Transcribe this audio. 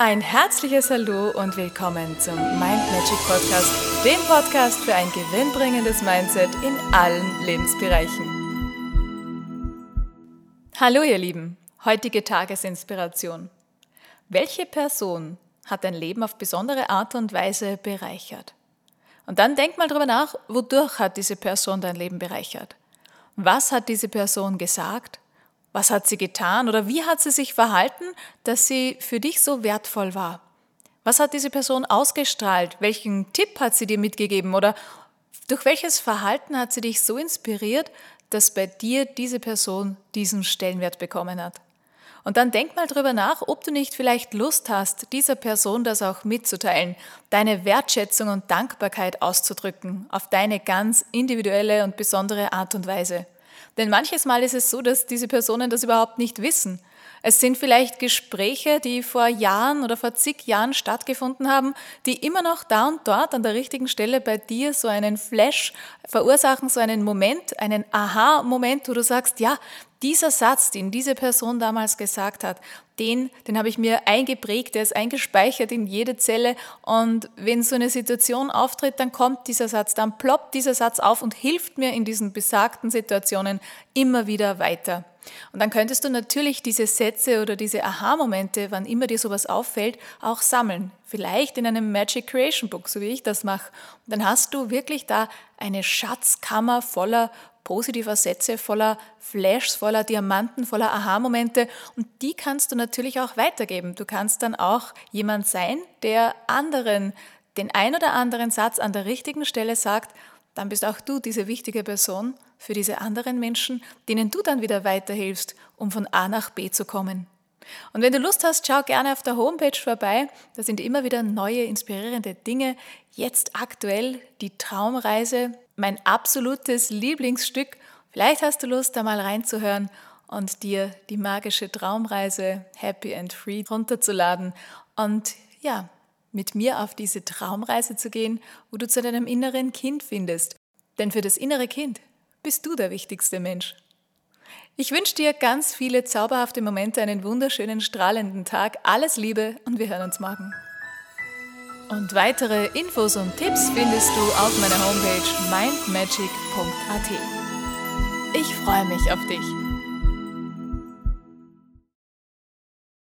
Ein herzliches Hallo und willkommen zum Mind Magic Podcast, dem Podcast für ein gewinnbringendes Mindset in allen Lebensbereichen. Hallo ihr Lieben, heutige Tagesinspiration. Welche Person hat dein Leben auf besondere Art und Weise bereichert? Und dann denk mal drüber nach, wodurch hat diese Person dein Leben bereichert? Was hat diese Person gesagt? Was hat sie getan oder wie hat sie sich verhalten, dass sie für dich so wertvoll war? Was hat diese Person ausgestrahlt? Welchen Tipp hat sie dir mitgegeben oder durch welches Verhalten hat sie dich so inspiriert, dass bei dir diese Person diesen Stellenwert bekommen hat? Und dann denk mal drüber nach, ob du nicht vielleicht Lust hast, dieser Person das auch mitzuteilen, deine Wertschätzung und Dankbarkeit auszudrücken, auf deine ganz individuelle und besondere Art und Weise. Denn manches Mal ist es so, dass diese Personen das überhaupt nicht wissen. Es sind vielleicht Gespräche, die vor Jahren oder vor zig Jahren stattgefunden haben, die immer noch da und dort an der richtigen Stelle bei dir so einen Flash verursachen, so einen Moment, einen Aha-Moment, wo du sagst, ja, dieser Satz, den diese Person damals gesagt hat, den, den habe ich mir eingeprägt, der ist eingespeichert in jede Zelle und wenn so eine Situation auftritt, dann kommt dieser Satz, dann ploppt dieser Satz auf und hilft mir in diesen besagten Situationen immer wieder weiter. Und dann könntest du natürlich diese Sätze oder diese Aha-Momente, wann immer dir sowas auffällt, auch sammeln. Vielleicht in einem Magic Creation Book, so wie ich das mache. Und dann hast du wirklich da eine Schatzkammer voller positiver Sätze, voller Flashs, voller Diamanten, voller Aha-Momente. Und die kannst du natürlich auch weitergeben. Du kannst dann auch jemand sein, der anderen den ein oder anderen Satz an der richtigen Stelle sagt, dann bist auch du diese wichtige Person für diese anderen Menschen, denen du dann wieder weiterhilfst, um von A nach B zu kommen. Und wenn du Lust hast, schau gerne auf der Homepage vorbei. Da sind immer wieder neue, inspirierende Dinge. Jetzt aktuell die Traumreise, mein absolutes Lieblingsstück. Vielleicht hast du Lust, da mal reinzuhören und dir die magische Traumreise Happy and Free runterzuladen und ja, mit mir auf diese Traumreise zu gehen, wo du zu deinem inneren Kind findest. Denn für das innere Kind bist du der wichtigste Mensch. Ich wünsche dir ganz viele zauberhafte Momente, einen wunderschönen, strahlenden Tag. Alles Liebe und wir hören uns morgen. Und weitere Infos und Tipps findest du auf meiner Homepage mindmagic.at. Ich freue mich auf dich.